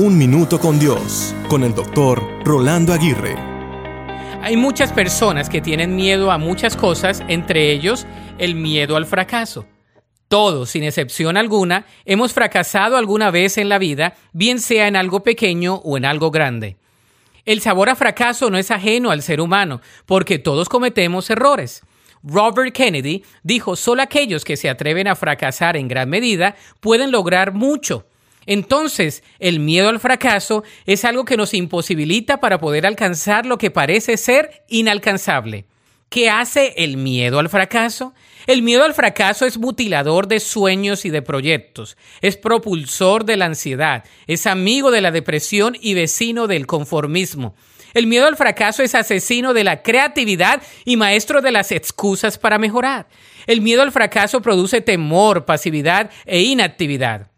Un Minuto con Dios, con el doctor Rolando Aguirre. Hay muchas personas que tienen miedo a muchas cosas, entre ellos el miedo al fracaso. Todos, sin excepción alguna, hemos fracasado alguna vez en la vida, bien sea en algo pequeño o en algo grande. El sabor a fracaso no es ajeno al ser humano, porque todos cometemos errores. Robert Kennedy dijo, solo aquellos que se atreven a fracasar en gran medida pueden lograr mucho. Entonces, el miedo al fracaso es algo que nos imposibilita para poder alcanzar lo que parece ser inalcanzable. ¿Qué hace el miedo al fracaso? El miedo al fracaso es mutilador de sueños y de proyectos, es propulsor de la ansiedad, es amigo de la depresión y vecino del conformismo. El miedo al fracaso es asesino de la creatividad y maestro de las excusas para mejorar. El miedo al fracaso produce temor, pasividad e inactividad.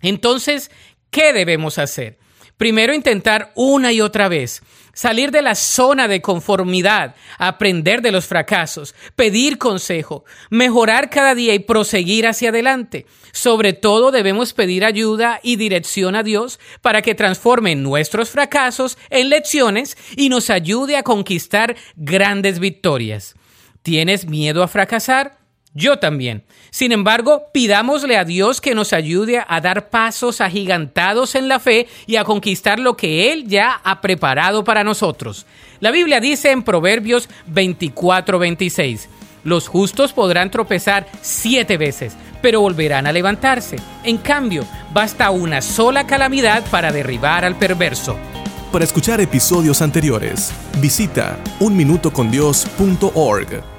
Entonces, ¿qué debemos hacer? Primero, intentar una y otra vez, salir de la zona de conformidad, aprender de los fracasos, pedir consejo, mejorar cada día y proseguir hacia adelante. Sobre todo debemos pedir ayuda y dirección a Dios para que transforme nuestros fracasos en lecciones y nos ayude a conquistar grandes victorias. ¿Tienes miedo a fracasar? Yo también. Sin embargo, pidámosle a Dios que nos ayude a dar pasos agigantados en la fe y a conquistar lo que Él ya ha preparado para nosotros. La Biblia dice en Proverbios 24-26, los justos podrán tropezar siete veces, pero volverán a levantarse. En cambio, basta una sola calamidad para derribar al perverso. Para escuchar episodios anteriores, visita unminutocondios.org.